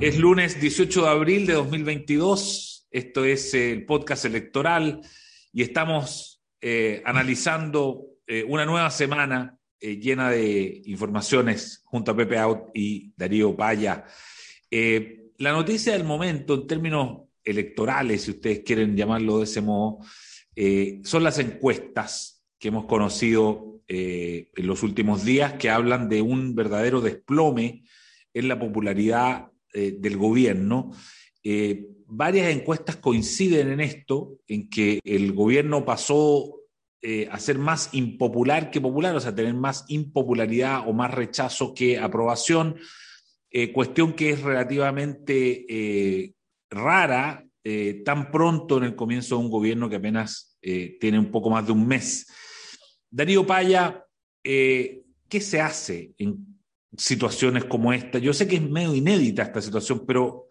Es lunes 18 de abril de 2022. Esto es el podcast electoral y estamos eh, analizando eh, una nueva semana eh, llena de informaciones junto a Pepe Out y Darío Paya. la noticia del momento en términos electorales, si ustedes quieren llamarlo de ese modo, son las encuestas que hemos conocido en los últimos días que hablan de un verdadero desplome en la popularidad eh, del gobierno. Eh, varias encuestas coinciden en esto, en que el gobierno pasó eh, a ser más impopular que popular, o sea, tener más impopularidad o más rechazo que aprobación, cuestión que es relativamente rara tan pronto en el comienzo de un gobierno que apenas tiene un poco más de un mes. Darío Paya, ¿qué se hace en situaciones como esta? Yo sé que es medio inédita esta situación, pero,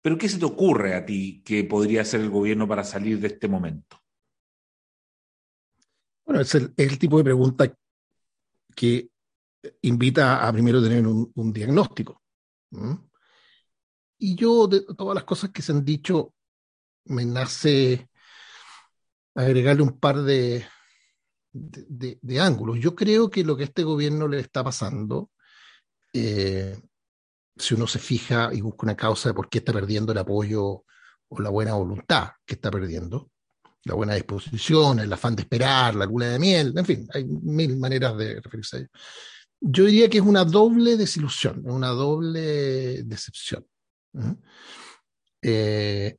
pero ¿qué se te ocurre a ti que podría hacer el gobierno para salir de este momento? Bueno, es el, tipo de pregunta que invita a primero tener un, diagnóstico. Y yo, de todas las cosas que se han dicho, me nace agregarle un par de, de, ángulos. Yo creo que lo que a este gobierno le está pasando eh, si uno se fija y busca una causa de por qué está perdiendo el apoyo o la buena voluntad que está perdiendo, la buena disposición, el afán de esperar, la luna de miel, en fin, hay mil maneras de referirse a ello. Yo diría que es una doble desilusión, una doble decepción. Eh,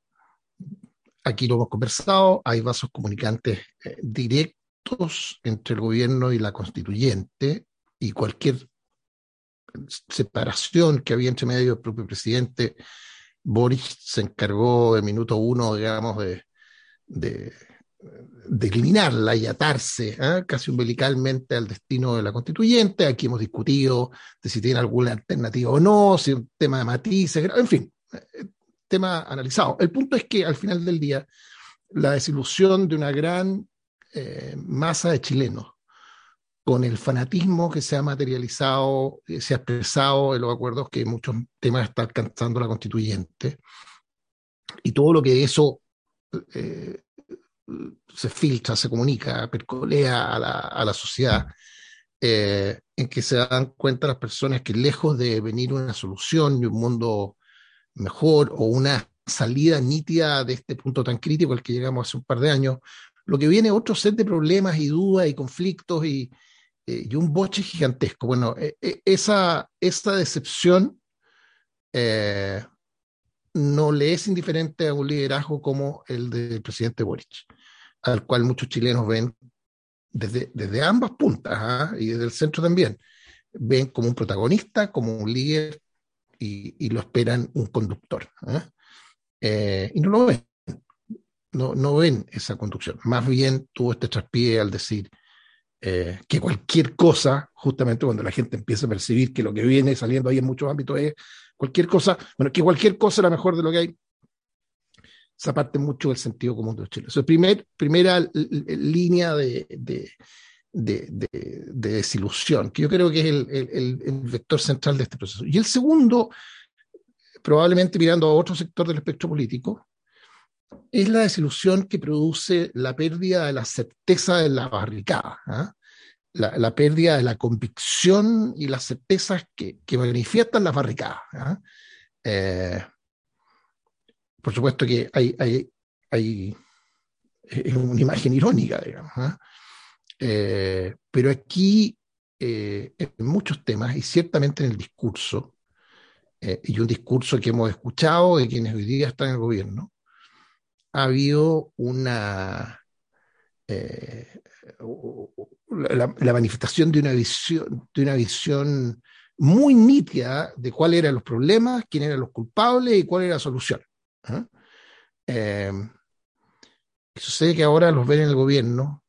aquí lo hemos conversado, hay vasos comunicantes eh, directos entre el gobierno y la constituyente y cualquier separación que había entre medio del propio presidente, Boris se encargó de minuto uno, digamos, de, eliminarla y atarse ¿eh? casi umbilicalmente al destino de la constituyente. Aquí hemos discutido de si tiene alguna alternativa o no, si es un tema de matices, en fin, tema analizado. El punto es que al final del día, la desilusión de una gran eh, masa de chilenos con el fanatismo que se ha materializado, eh, se ha expresado en los acuerdos que muchos temas está alcanzando la constituyente, y todo lo que eso eh, se filtra, se comunica, percolea a la, a la sociedad, eh, en que se dan cuenta las personas que lejos de venir una solución y un mundo mejor o una salida nítida de este punto tan crítico al que llegamos hace un par de años, lo que viene otro set de problemas y dudas y conflictos y, eh, y un boche gigantesco. Bueno, eh, eh, esa, esa decepción no le es indiferente a un liderazgo como el del presidente Boric, al cual muchos chilenos ven desde, desde ambas puntas ¿ah? y desde el centro también, ven como un protagonista, como un líder y, lo esperan un conductor. ¿ah? y no lo ven, no, no ven esa conducción. Más bien tuvo este traspié al decir, eh, que cualquier cosa, justamente cuando la gente empieza a percibir que lo que viene saliendo ahí en muchos ámbitos es cualquier cosa, bueno, que cualquier cosa era mejor de lo que hay, esa parte mucho del sentido común de los chilenos. es primer, primera línea de, de, de, desilusión, que yo creo que es el, el, el, vector central de este proceso. Y el segundo, probablemente mirando a otro sector del espectro político, es la desilusión que produce la pérdida de la certeza de la barricada, ¿ah? la, pérdida de la convicción y las certezas que, manifiestan las barricadas. ¿ah? Eh, por supuesto que hay, una imagen irónica, digamos. ¿ah? Eh, pero aquí, eh, en muchos temas, y ciertamente en el discurso, y un discurso que hemos escuchado de quienes hoy día están en el gobierno, ha habido una eh, la, manifestación de una visión, de una visión muy nítida de cuáles eran los problemas, quién eran los culpables y cuál era la solución. ¿ah? Eh, sucede que ahora los ven en el gobierno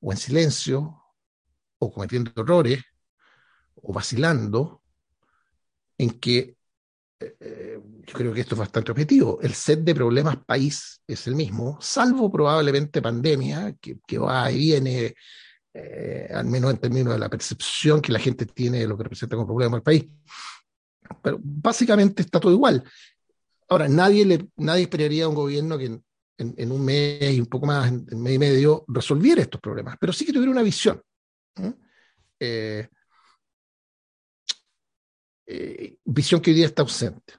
o en silencio o cometiendo errores o vacilando en que eh, yo creo que esto es bastante objetivo. El set de problemas país es el mismo, salvo probablemente pandemia, que, va y viene, eh, al menos en términos de la percepción que la gente tiene de lo que representa como problema el país. Pero básicamente está todo igual. Ahora, nadie, le, nadie esperaría a un gobierno que en, un mes y un poco más, en, en, mes y medio, resolviera estos problemas, pero sí que tuviera una visión. Eh, eh, visión que hoy día está ausente.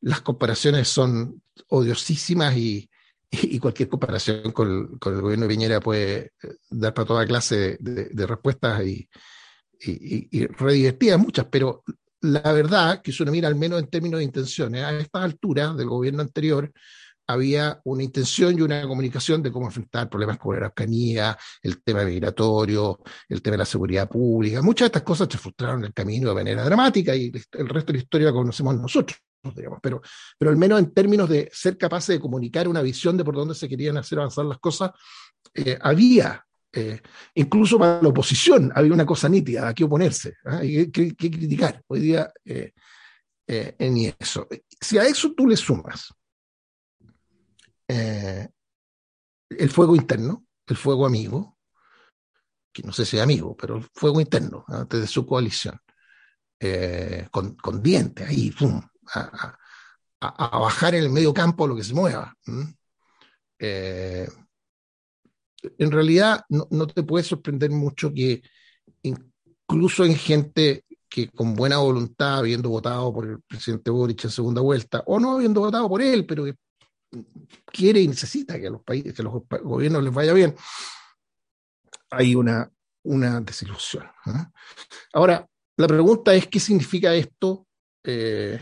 Las comparaciones son odiosísimas y, y cualquier comparación con, con, el gobierno de Piñera puede eh, dar para toda clase de, de respuestas y, y, y, redivertidas muchas, pero la verdad que si uno mira al menos en términos de intenciones, a esta altura del gobierno anterior, había una intención y una comunicación de cómo enfrentar problemas como la Araucanía, el tema migratorio, el tema de la seguridad pública. Muchas de estas cosas se frustraron el camino de manera dramática y el resto de la historia la conocemos nosotros, digamos, pero, pero al menos en términos de ser capaces de comunicar una visión de por dónde se querían hacer avanzar las cosas, eh, había, eh, incluso para la oposición, había una cosa nítida a qué oponerse, ¿eh? que, criticar. Hoy día, eh, en eso. Si a eso tú le sumas eh, el fuego interno, el fuego amigo, que no sé si es amigo, pero el fuego interno antes de su coalición, eh, con, dientes ahí, pum, a, bajar en el medio campo lo que se mueva. Eh, en realidad no, no, te puede sorprender mucho que incluso en gente que con buena voluntad, habiendo votado por el presidente Boric en segunda vuelta, o no habiendo votado por él, pero que quiere y necesita que a los países, que los gobiernos les vaya bien, hay una, una desilusión. ¿eh? Ahora, la pregunta es qué significa esto, eh,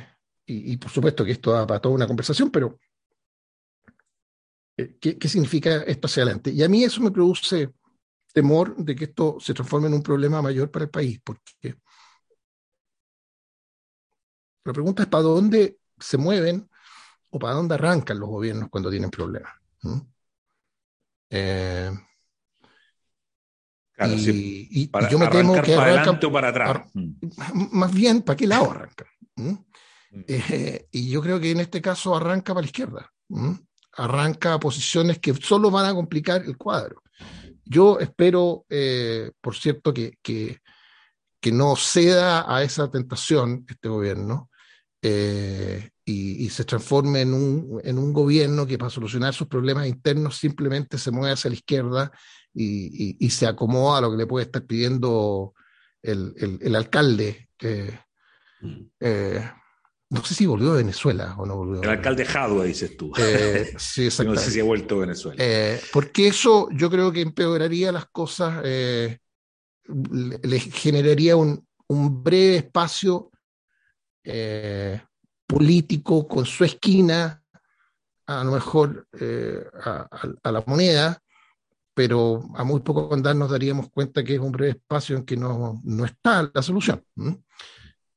y, y, por supuesto que esto da para toda una conversación, pero eh, ¿qué, ¿qué, significa esto hacia adelante? Y a mí eso me produce temor de que esto se transforme en un problema mayor para el país, porque la pregunta es para dónde se mueven o para dónde arrancan los gobiernos cuando tienen problemas. Eh, claro, y, sí, y, para, y, yo me temo que para arrancan, o para atrás. Más bien, ¿para qué lado arrancan? ¿Mm? Eh, y yo creo que en este caso arranca para la izquierda. ¿Mm? Arranca a posiciones que solo van a complicar el cuadro. Yo espero, eh, por cierto, que, que, que, no ceda a esa tentación este gobierno eh, y, y, se transforme en un, en un gobierno que para solucionar sus problemas internos simplemente se mueve hacia la izquierda y, y, y se acomoda a lo que le puede estar pidiendo el, el, el alcalde. Eh, eh, no sé si volvió a Venezuela o no volvió. El alcalde Jadua, dices tú. Eh, sí, no sé si ha vuelto a Venezuela. Eh, porque eso yo creo que empeoraría las cosas, eh, le, le, generaría un, un breve espacio político con su esquina, a lo mejor eh, a, a, la moneda, pero a muy poco andar nos daríamos cuenta que es un breve espacio en que no, no está la solución. ¿Mm?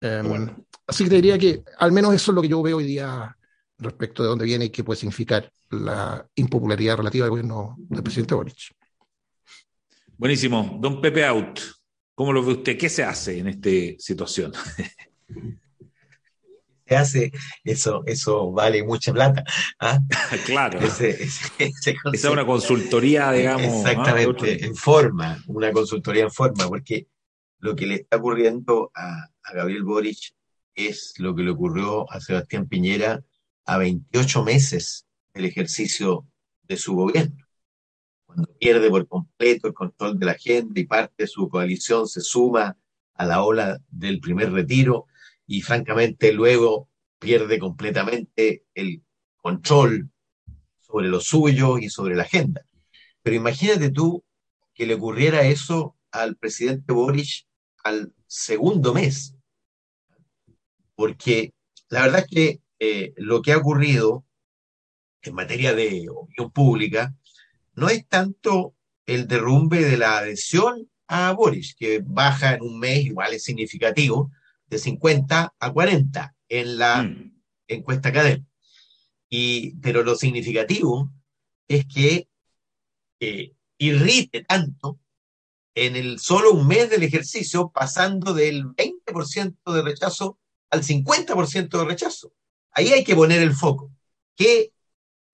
Eh, bueno. Así que te diría que al menos eso es lo que yo veo hoy día respecto de dónde viene y qué puede significar la impopularidad relativa del gobierno del presidente Boric. Buenísimo. Don Pepe Out, ¿cómo lo ve usted? ¿Qué se hace en esta situación? se hace, eso, eso vale mucha plata. ¿ah? Claro. Ese, ese, ese Esa es una consultoría, digamos. Exactamente, ¿ah? en forma, una consultoría en forma, porque lo que le está ocurriendo a, a, Gabriel Boric es lo que le ocurrió a Sebastián Piñera a 28 meses del ejercicio de su gobierno. Cuando pierde por completo el control de la gente y parte de su coalición se suma a la ola del primer retiro, y francamente luego pierde completamente el control sobre lo suyo y sobre la agenda. Pero imagínate tú que le ocurriera eso al presidente Boric al segundo mes, porque la verdad es que eh, lo que ha ocurrido en materia de opinión pública no es tanto el derrumbe de la adhesión a Boris, que baja en un mes, igual es significativo, de 50 a 40 en la mm. encuesta académica. Y, pero lo significativo es que eh, irrite tanto en el solo un mes del ejercicio, pasando del 20% de rechazo al 50% de rechazo. Ahí hay que poner el foco. ¿Qué,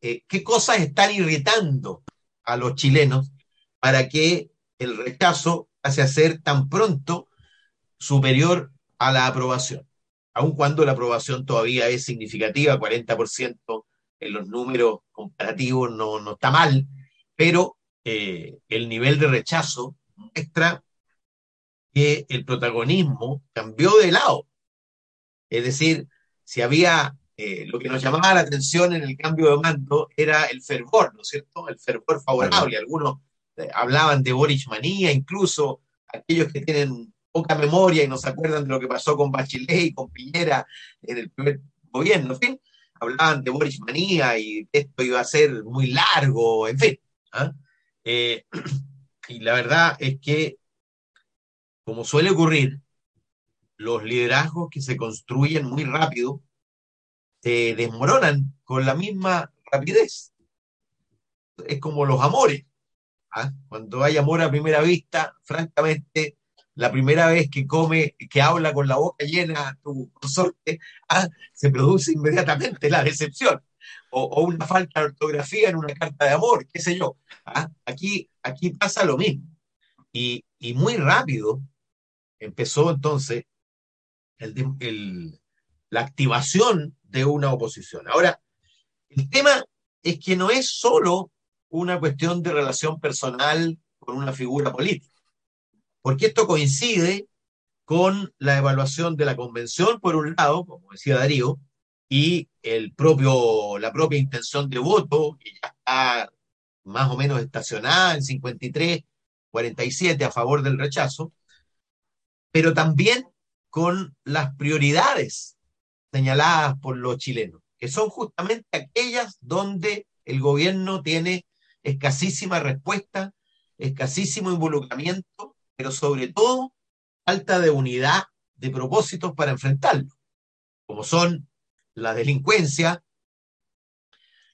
eh, ¿Qué cosas están irritando a los chilenos para que el rechazo pase a ser tan pronto superior a la aprobación. aun cuando la aprobación todavía es significativa, 40% en los números comparativos no, no está mal, pero eh, el nivel de rechazo muestra que el protagonismo cambió de lado. Es decir, si había eh, lo que nos llamaba la atención en el cambio de mando era el fervor, ¿no es cierto? El fervor favorable. Algunos eh, hablaban de Boris manía, incluso aquellos que tienen poca memoria y no se acuerdan de lo que pasó con Bachelet y con Piñera en el primer gobierno, en fin, hablaban de Boris manía y esto iba a ser muy largo, en fin. ¿ah? Eh, y la verdad es que, como suele ocurrir, los liderazgos que se construyen muy rápido se desmoronan con la misma rapidez. Es como los amores. ¿ah? Cuando hay amor a primera vista, francamente, la primera vez que come, que habla con la boca llena tu consorte, ¿ah? se produce inmediatamente la decepción. O, una falta de ortografía en una carta de amor, qué sé yo. ¿ah? Aquí, aquí pasa lo mismo. Y, muy rápido empezó entonces el, la activación de una oposición. Ahora, el tema es que no es solo una cuestión de relación personal con una figura política, porque esto coincide con la evaluación de la convención, por un lado, como decía Darío, y el propio, la propia intención de voto, que ya está más o menos estacionada en 53, 47 a favor del rechazo, pero también con las prioridades señaladas por los chilenos, que son justamente aquellas donde el gobierno tiene escasísima respuesta, escasísimo involucramiento, pero sobre todo falta de unidad de propósitos para enfrentarlo, como son la delincuencia,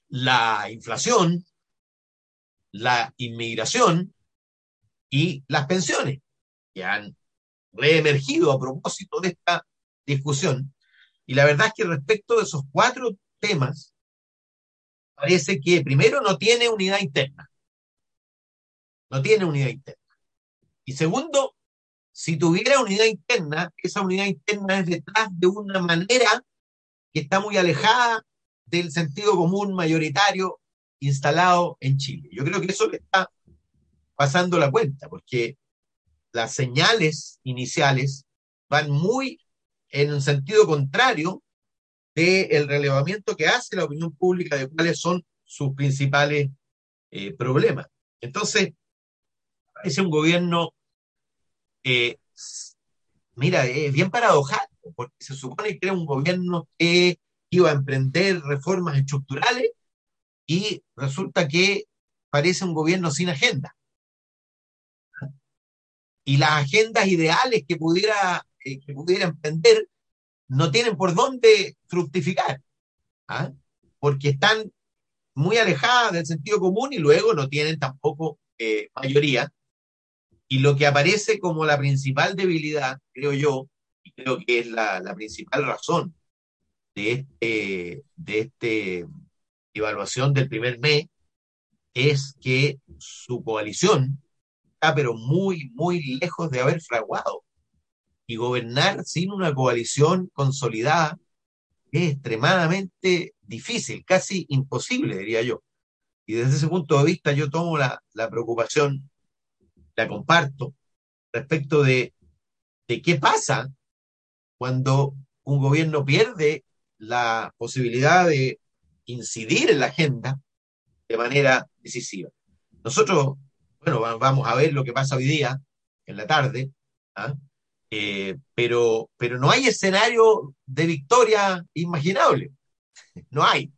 la inflación, la inmigración y las pensiones, que han reemergido a propósito de esta discusión y la verdad es que respecto de esos cuatro temas, parece que primero no tiene unidad interna. No tiene unidad interna. Y segundo, si tuviera unidad interna, esa unidad interna es detrás de una manera que está muy alejada del sentido común mayoritario instalado en Chile. Yo creo que eso le está pasando la cuenta, porque las señales iniciales van muy en un sentido contrario del relevamiento que hace la opinión pública de cuáles son sus principales eh, problemas. Entonces, parece un gobierno, eh, mira, es bien paradojal, porque se supone que era un gobierno que iba a emprender reformas estructurales y resulta que parece un gobierno sin agenda. Y las agendas ideales que pudiera que pudiera emprender no tienen por dónde fructificar, ¿ah? porque están muy alejadas del sentido común y luego no tienen tampoco eh, mayoría. Y lo que aparece como la principal debilidad, creo yo, y creo que es la, la principal razón de este, de este evaluación del primer mes, es que su coalición está pero muy, muy lejos de haber fraguado y gobernar sin una coalición consolidada es extremadamente difícil, casi imposible, diría yo. Y desde ese punto de vista yo tomo la, preocupación, la comparto, respecto de, de qué pasa cuando un gobierno pierde la posibilidad de incidir en la agenda de manera decisiva. Nosotros, bueno, vamos a ver lo que pasa hoy día, en la tarde, ¿ah? Eh, pero, pero no hay escenario de victoria imaginable. No hay.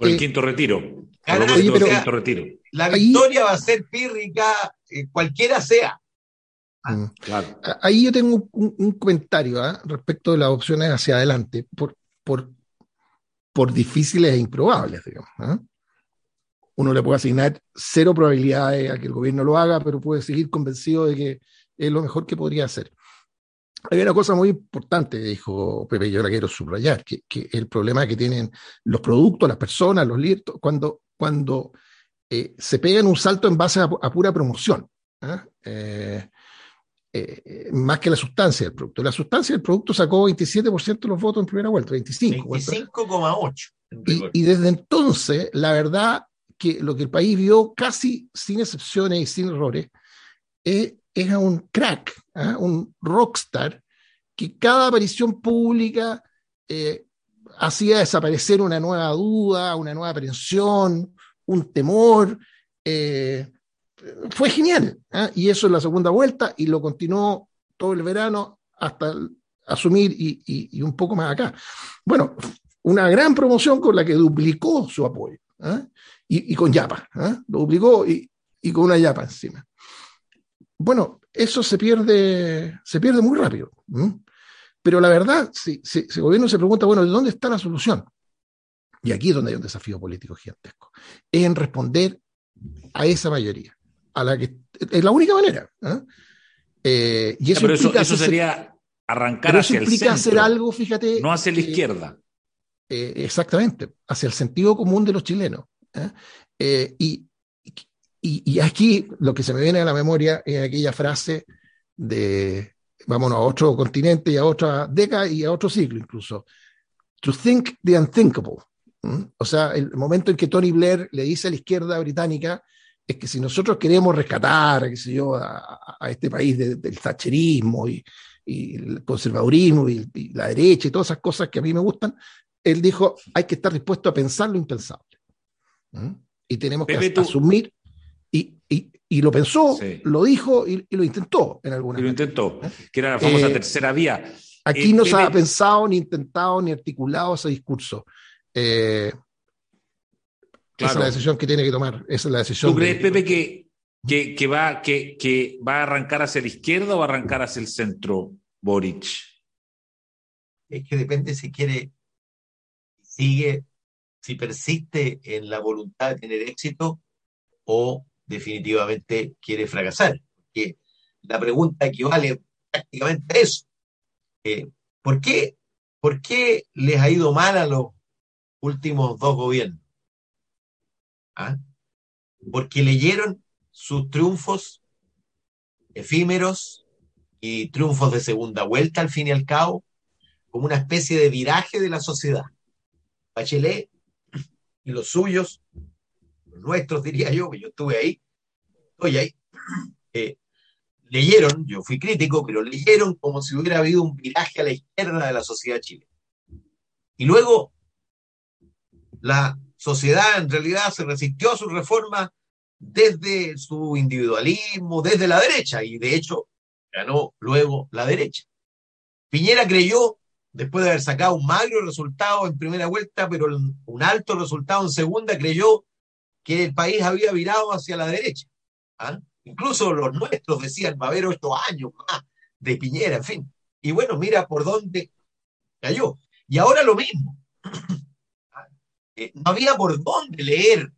Por el quinto retiro. La victoria va a ser pírrica, eh, cualquiera sea. Mm. claro. Ahí yo tengo un, comentario ¿ah? respecto de las opciones hacia adelante, por, por, por difíciles e improbables, digamos. ¿ah? Uno le puede asignar cero probabilidades a que el gobierno lo haga, pero puede seguir convencido de que es lo mejor que podría hacer. Hay una cosa muy importante, dijo Pepe, yo la quiero subrayar, que, que el problema que tienen los productos, las personas, los líderes, cuando, cuando eh, se pegan un salto en base a, pura promoción. ¿ah? Eh, eh, más que la sustancia del producto. La sustancia del producto sacó 27% de los votos en primera vuelta, 25. 25,8. Y, y, desde entonces, la verdad que lo que el país vio casi sin excepciones y sin errores es, es a un crack, ¿eh? un rockstar, que cada aparición pública eh, hacía desaparecer una nueva duda, una nueva aprensión, un temor. Eh, fue genial. ¿eh? Y eso en la segunda vuelta y lo continuó todo el verano hasta asumir y, un poco más acá. Bueno, una gran promoción con la que duplicó su apoyo. ¿eh? Y, y, con Yapa. Lo duplicó y, con una Yapa encima. Bueno, eso se pierde, se pierde muy rápido. Pero la verdad, si, si, si, el gobierno se pregunta, bueno, ¿de dónde está la solución? Y aquí es donde hay un desafío político gigantesco. Es en responder a esa mayoría a la que es la única manera. ¿eh? Eh, y eso, pero eso, eso sería arrancar hacia eso implica el centro, hacer algo, fíjate. No hacia la izquierda. Eh, exactamente, hacia el sentido común de los chilenos. Y, y, y, aquí lo que se me viene a la memoria es aquella frase de vámonos a otro continente y a otra década y a otro siglo incluso. To think the unthinkable. O sea, el momento en que Tony Blair le dice a la izquierda británica, es que si nosotros queremos rescatar, qué sé yo, a, a este país de, del thatcherismo y, y, el conservadurismo y, y, la derecha y todas esas cosas que a mí me gustan, él dijo, hay que estar dispuesto a pensar lo impensable. ¿Mm? Y tenemos que Pepe, asumir, y, y, lo pensó, sí. lo dijo y, lo intentó en alguna Y lo intentó, ¿Eh? que era la famosa eh, tercera vía. Aquí eh, no se ha pensado, ni intentado, ni articulado ese discurso. Eh, Claro. Esa es la decisión que tiene que tomar. Esa es la decisión. ¿Tú crees, de... Pepe, que, que, que, va, que, que va a arrancar hacia la izquierda o va a arrancar hacia el centro, Boric? Es que depende si quiere, sigue, si persiste en la voluntad de tener éxito o definitivamente quiere fracasar. Porque la pregunta equivale prácticamente a eso. Eh, ¿por, qué, ¿Por qué les ha ido mal a los últimos dos gobiernos? ¿Ah? porque leyeron sus triunfos efímeros y triunfos de segunda vuelta al fin y al cabo como una especie de viraje de la sociedad. Bachelet y los suyos, nuestros diría yo, que yo estuve ahí, estoy ahí, leyeron, yo fui crítico, pero leyeron como si hubiera habido un viraje a la izquierda de la sociedad chilena. Y luego la sociedad en realidad se resistió a su reforma desde su individualismo, desde la derecha, y de hecho ganó luego la derecha. Piñera creyó, después de haber sacado un magro resultado en primera vuelta, pero un alto resultado en segunda, creyó que el país había virado hacia la derecha. ¿Ah? Incluso los nuestros decían, va a haber ocho años más de Piñera, en fin. Y bueno, mira por dónde cayó. Y ahora lo mismo eh, no había por dónde leer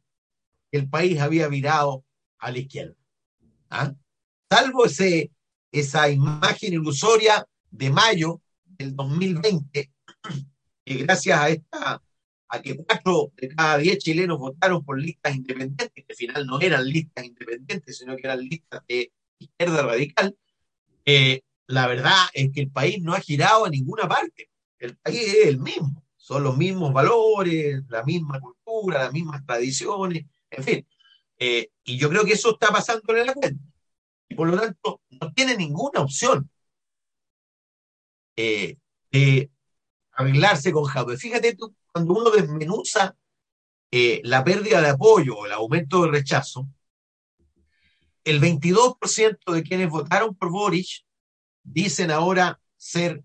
que el país había virado a la izquierda. ¿Ah? Salvo ese, esa imagen ilusoria de mayo del 2020, que gracias a esta a que cuatro de cada diez chilenos votaron por listas independientes, que al final no eran listas independientes, sino que eran listas de izquierda radical, eh, la verdad es que el país no ha girado a ninguna parte. El país es el mismo son los mismos valores, la misma cultura, las mismas tradiciones, en fin. Eh, y yo creo que eso está pasando en la cuenta. Y por lo tanto, no tiene ninguna opción eh, de arreglarse con Jadwe. Fíjate tú, cuando uno desmenuza eh, la pérdida de apoyo o el aumento de rechazo, el 22% de quienes votaron por Boric dicen ahora ser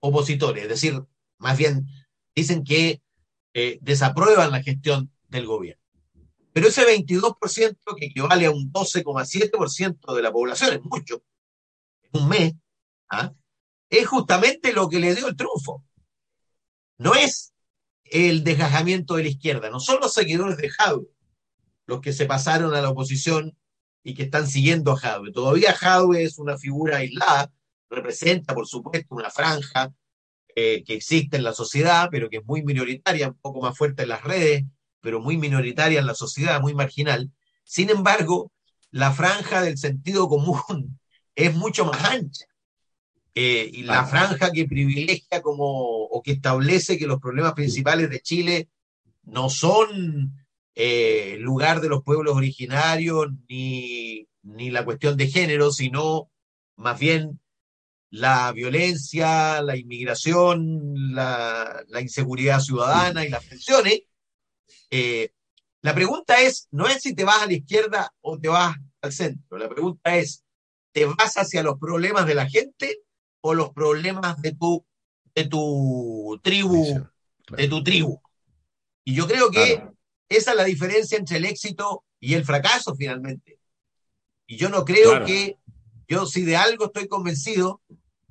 opositores, es decir, más bien dicen que eh, desaprueban la gestión del gobierno. Pero ese 22% que equivale a un 12,7% de la población, es mucho, en un mes, ¿ah? es justamente lo que le dio el triunfo. No es el desgajamiento de la izquierda, no son los seguidores de Jadwe los que se pasaron a la oposición y que están siguiendo a Jadwe. Todavía Jadwe es una figura aislada, representa, por supuesto, una franja eh, que existe en la sociedad, pero que es muy minoritaria, un poco más fuerte en las redes, pero muy minoritaria en la sociedad, muy marginal. Sin embargo, la franja del sentido común es mucho más ancha. Eh, y la franja que privilegia como o que establece que los problemas principales de Chile no son eh, lugar de los pueblos originarios ni, ni la cuestión de género, sino más bien la violencia, la inmigración, la, inseguridad ciudadana y las pensiones. Eh, la pregunta es, no es si te vas a la izquierda o te vas al centro, la pregunta es, ¿te vas hacia los problemas de la gente o los problemas de tu, de tu tribu, de tu tribu. Y yo creo que esa es la diferencia entre el éxito y el fracaso finalmente. Y yo no creo que, yo si de algo estoy convencido,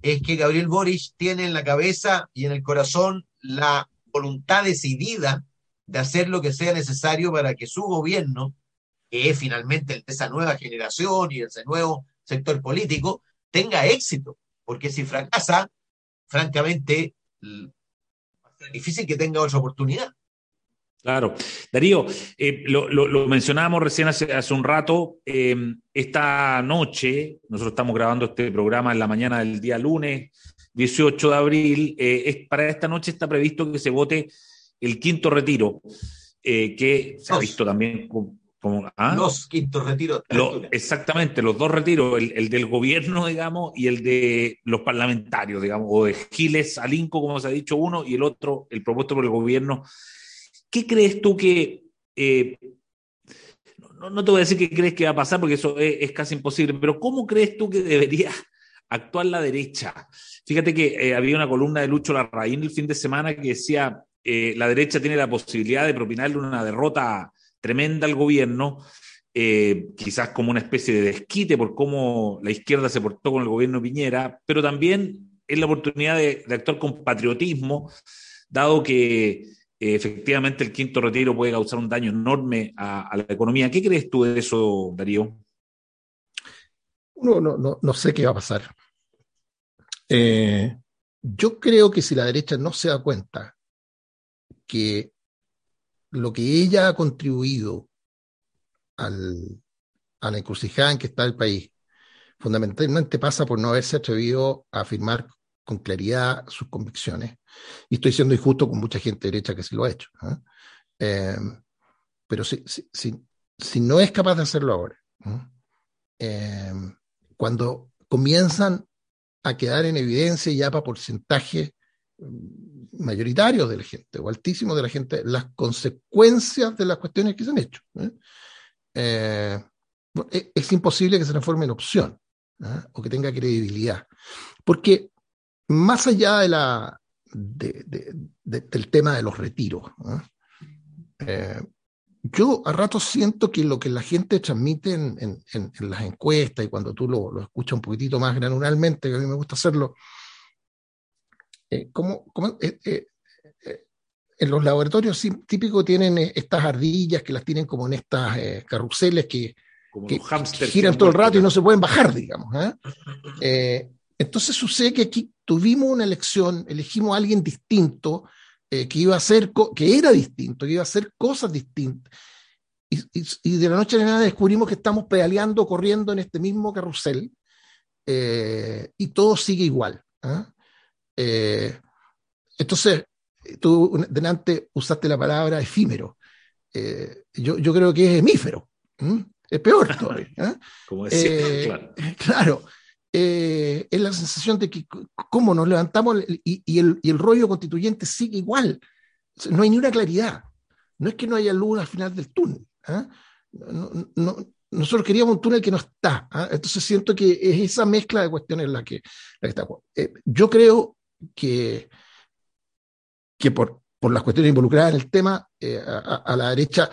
es que Gabriel Boric tiene en la cabeza y en el corazón la voluntad decidida de hacer lo que sea necesario para que su gobierno, que es finalmente el de esa nueva generación y de ese nuevo sector político, tenga éxito porque si fracasa, francamente, es difícil que tenga otra oportunidad. Claro. Darío, eh, lo, mencionábamos recién hace, un rato, em, esta noche, nosotros estamos grabando este programa en la mañana del día lunes, 18 de abril, eh, es, para esta noche está previsto que se vote el quinto retiro, eh, que se ha visto también ¿ah? Los quintos retiros. exactamente, los dos retiros, el, del gobierno, digamos, y el de los parlamentarios, digamos, o de Giles Alinco, como se ha dicho uno, y el otro, el propuesto por el gobierno. ¿Qué crees tú que... Eh, no, te voy a decir qué crees que va a pasar, porque eso es, casi imposible, pero ¿cómo crees tú que debería actuar la derecha? Fíjate que eh, había una columna de Lucho Larraín el fin de semana que decía, eh, la derecha tiene la posibilidad de propinarle una derrota tremenda al gobierno, eh, quizás como una especie de desquite por cómo la izquierda se portó con el gobierno Piñera, pero también es la oportunidad de, actuar con patriotismo, dado que eh, efectivamente el quinto retiro puede causar un daño enorme a, la economía. ¿Qué crees tú de eso, Darío? No, no, no, sé qué va a pasar. Eh, yo creo que si la derecha no se da cuenta que lo que ella ha contribuido al, a la encrucijada en que está el país, fundamentalmente pasa por no haberse atrevido a afirmar con claridad sus convicciones. Y estoy siendo injusto con mucha gente derecha que sí lo ha hecho. ¿eh? Em, pero si, si, si, no es capaz de hacerlo ahora, em, cuando comienzan a quedar en evidencia ya para porcentaje mayoritarios de la gente, o altísimos de la gente, las consecuencias de las cuestiones que se han hecho. ¿eh? Eh, e, es imposible que se transforme en opción ¿eh? o que tenga credibilidad. Porque más allá de la, del tema de los retiros, yo a rato siento que lo que la gente transmite en, las encuestas y cuando tú lo, lo, escuchas un poquitito más granularmente, que a mí me gusta hacerlo, eh, eh, eh, en los laboratorios típicos tienen estas ardillas que las tienen como en estas carruseles que, giran todo el rato y no se pueden bajar, digamos. entonces sucede que aquí tuvimos una elección, elegimos a alguien distinto, que iba a hacer, que era distinto, que iba a hacer cosas distintas. Y, de la noche a la mañana descubrimos que estamos pedaleando, corriendo en este mismo carrusel, y todo sigue igual. Eh, entonces, tú delante usaste la palabra efímero. Eh, yo, yo, creo que es hemífero. Es peor todavía. ¿eh? Como decía, claro. es la sensación de que cómo nos levantamos y, y, el, y, el, rollo constituyente sigue igual. No hay ni una claridad. No es que no haya luz al final del túnel. No, no, nosotros queríamos un túnel que no está. Entonces siento que es esa mezcla de cuestiones la que, la que está. yo creo que, que por, por las cuestiones involucradas en el tema, eh, a, la derecha,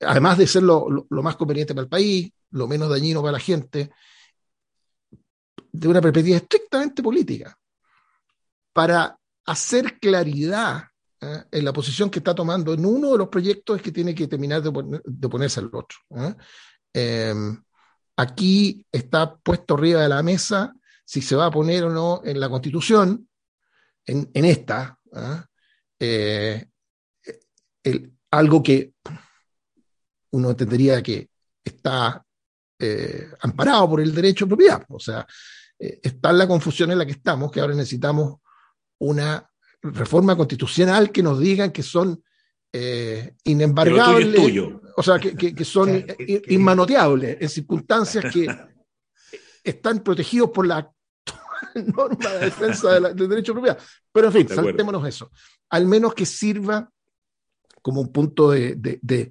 además de ser lo, más conveniente para el país, lo menos dañino para la gente, de una perspectiva estrictamente política, para hacer claridad ¿eh? en la posición que está tomando en uno de los proyectos que tiene que terminar de, oponerse al otro. ¿eh? Aquí está puesto arriba de la mesa si se va a poner o no en la Constitución, en, esta, ¿ah? eh, algo que uno entendería que está eh, amparado por el derecho de propiedad. O sea, eh, está en la confusión en la que estamos, que ahora necesitamos una reforma constitucional que nos digan que son eh, inembargables, o sea, que, son inmanoteables en circunstancias que están protegidos por la norma de defensa del derecho de propiedad. Pero en fin, saltémonos eso. Al menos que sirva como un punto de, de,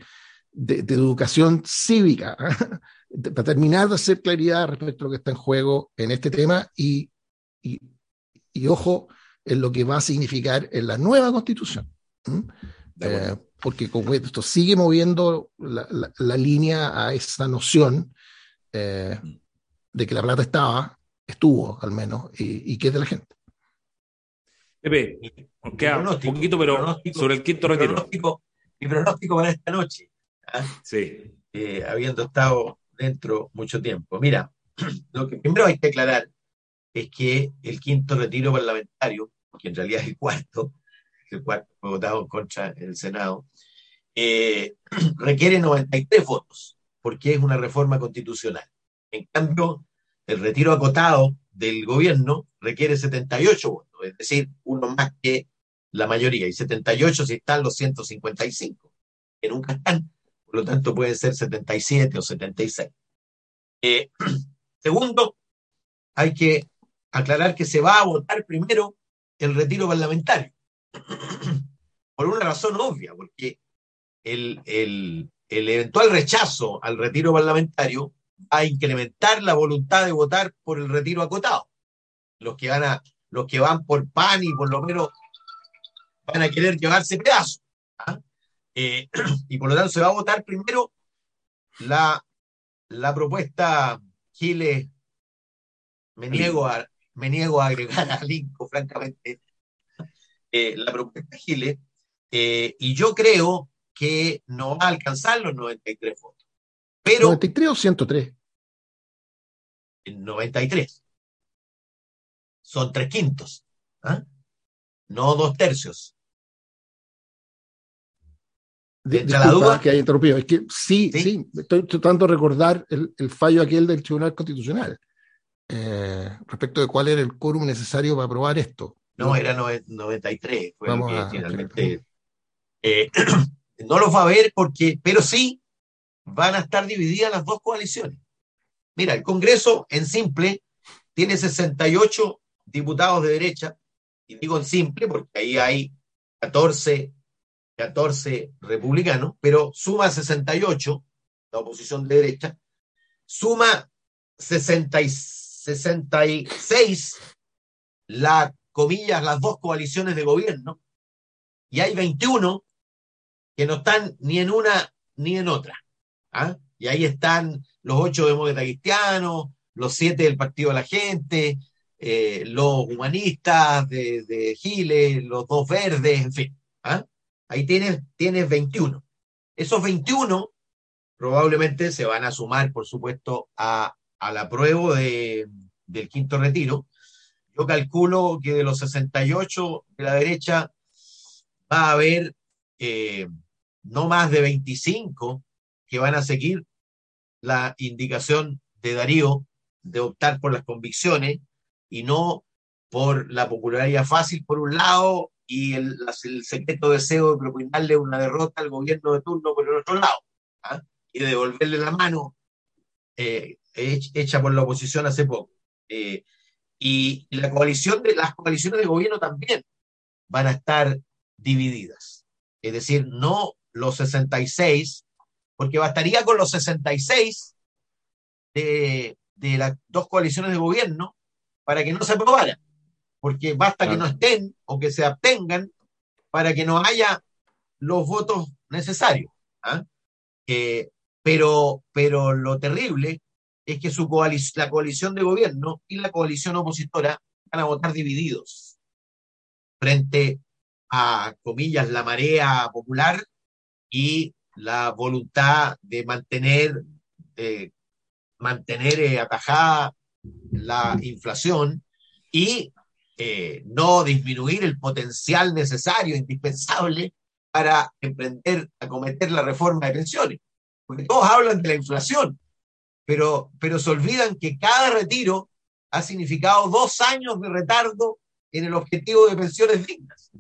educación cívica, para terminar de hacer claridad respecto a lo que está en juego en este tema y, y, ojo en lo que va a significar en la nueva constitución. Eh, porque como esto sigue moviendo la, la, línea a esa noción eh, de que la plata estaba, estuvo al menos, y, y que es de la gente. Pepe, queda un poquito, pero sobre el quinto retiro. Mi pronóstico para esta noche, ¿ah? sí. Eh, habiendo estado dentro mucho tiempo. Mira, lo que primero hay que aclarar es que el quinto retiro parlamentario, que en realidad es el cuarto, el cuarto fue votado contra el Senado, eh, requiere 93 votos, porque es una reforma constitucional. En cambio, el retiro acotado del gobierno requiere 78 votos, es decir, uno más que la mayoría, y 78 si están los 155, que nunca están, por lo tanto pueden ser 77 o 76. Eh, segundo, hay que aclarar que se va a votar primero el retiro parlamentario, por una razón obvia, porque el, el, el eventual rechazo al retiro parlamentario a incrementar la voluntad de votar por el retiro acotado. Los que van a, los que van por pan y por lo menos van a querer llevarse pedazos. ¿ah? Eh, y por lo tanto se va a votar primero la, la propuesta Giles. Me niego, a, me niego a agregar a Linco, francamente, eh, la propuesta Giles. Eh, y yo creo que no va a alcanzar los 93 votos. Pero, ¿93 o 103? 93. Son tres quintos, ¿ah? no dos tercios de, la duda que hay interrumpido. Es que sí, sí, estoy tratando de recordar el, fallo aquel del Tribunal Constitucional eh, respecto de cuál era el quórum necesario para aprobar esto. No, era 93, fue finalmente. Eh, no lo va a ver porque, pero sí van a estar divididas las dos coaliciones. Mira, el Congreso en simple tiene 68 diputados de derecha, y digo en simple porque ahí hay 14 14 republicanos, pero suma 68, la oposición de derecha, suma 66 la comillas, las dos coaliciones de gobierno, y hay 21 que no están ni en una ni en otra. ¿Ah? Y ahí están los ocho demócratas cristianos, los siete del Partido de la Gente, eh, los humanistas de, de Giles, los dos verdes, en fin. ¿ah? Ahí tienes, tienes 21. Esos 21 probablemente se van a sumar, por supuesto, a, a la prueba de, del quinto retiro. Yo calculo que de los 68 de la derecha va a haber eh, no más de 25 que van a seguir la indicación de Darío de optar por las convicciones y no por la popularidad fácil por un lado y el, secreto deseo de propinarle una derrota al gobierno de turno por el otro lado ¿ah? y de devolverle la mano eh, hecha por la oposición hace poco. Eh, y, la coalición de, las coaliciones de gobierno también van a estar divididas. Es decir, no los 66, porque bastaría con los 66 de, de las dos coaliciones de gobierno para que no se aprobaran porque basta que no estén o que se abstengan para que no haya los votos necesarios. ¿ah? Eh, pero, pero lo terrible es que su la coalición de gobierno y la coalición opositora van a votar divididos frente a, comillas, la marea popular y la voluntad de mantener, mantener eh, atajada la inflación y eh, no disminuir el potencial necesario, indispensable, para emprender, acometer la reforma de pensiones. Porque todos hablan de la inflación, pero, pero se olvidan que cada retiro ha significado dos años de retardo en el objetivo de pensiones dignas.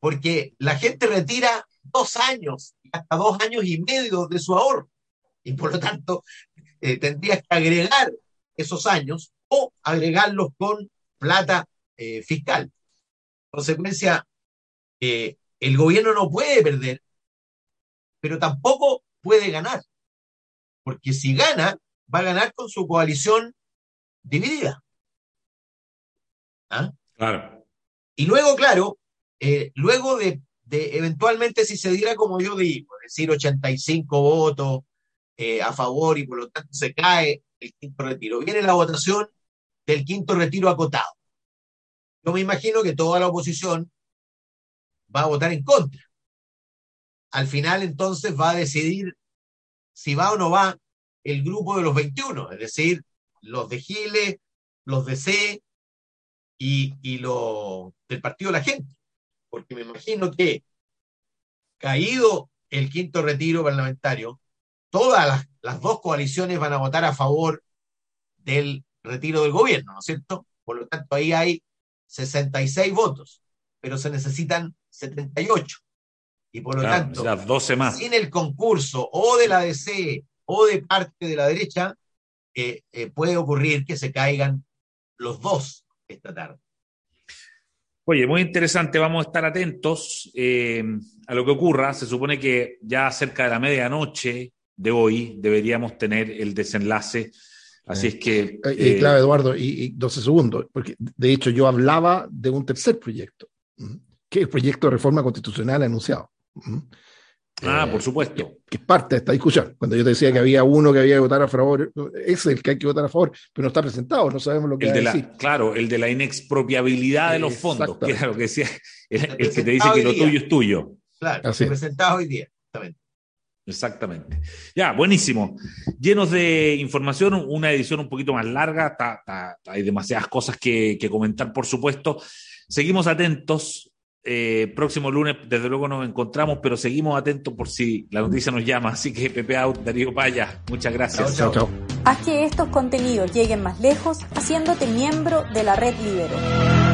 Porque la gente retira dos años, hasta dos años y medio de su ahorro. Y por lo tanto, eh, tendrías que agregar esos años o agregarlos con plata eh, fiscal. Consecuencia, eh, el gobierno no puede perder, pero tampoco puede ganar. Porque si gana, va a ganar con su coalición dividida. ¿Ah? Claro. Y luego, claro, eh, luego de, eventualmente si se diera como yo digo, es decir, 85 votos eh, a favor y por lo tanto se cae el quinto retiro, viene la votación del quinto retiro acotado. Yo me imagino que toda la oposición va a votar en contra. Al final entonces va a decidir si va o no va el grupo de los 21, es decir, los de Giles, los de C y, y los del Partido de la Gente. Porque me imagino que caído el quinto retiro parlamentario, todas las, las dos coaliciones van a votar a favor del retiro del gobierno, ¿no es cierto? Por lo tanto, ahí hay 66 votos, pero se necesitan 78. Y por lo tanto, 12 más. sin el concurso o de la DC o de parte de la derecha, eh, eh, puede ocurrir que se caigan los dos esta tarde. Oye, muy interesante, vamos a estar atentos eh, a lo que ocurra. Se supone que ya cerca de la medianoche de hoy deberíamos tener el desenlace. Así es que... claro, Eduardo, y, 12 segundos, porque de hecho yo hablaba de un tercer proyecto, que es el proyecto de reforma constitucional anunciado. Ah, por supuesto. Que, es parte de esta discusión. Cuando yo te decía que había uno que había que votar a favor, es el que hay que votar a favor, pero no está presentado, no sabemos lo que el de Claro, el de la inexpropiabilidad de los fondos, que era lo que decía, el, que te dice que lo tuyo es tuyo. Claro, presentado hoy día, exactamente. Exactamente. Ya, buenísimo. Llenos de información, una edición un poquito más larga, hay demasiadas cosas que, que comentar, por supuesto. Seguimos atentos. Eh, próximo lunes, desde luego, nos encontramos, pero seguimos atentos por si la noticia nos llama. Así que Pepe Out, Darío Paya, muchas gracias. Chao, chao. Haz que estos contenidos lleguen más lejos haciéndote miembro de la red Libero.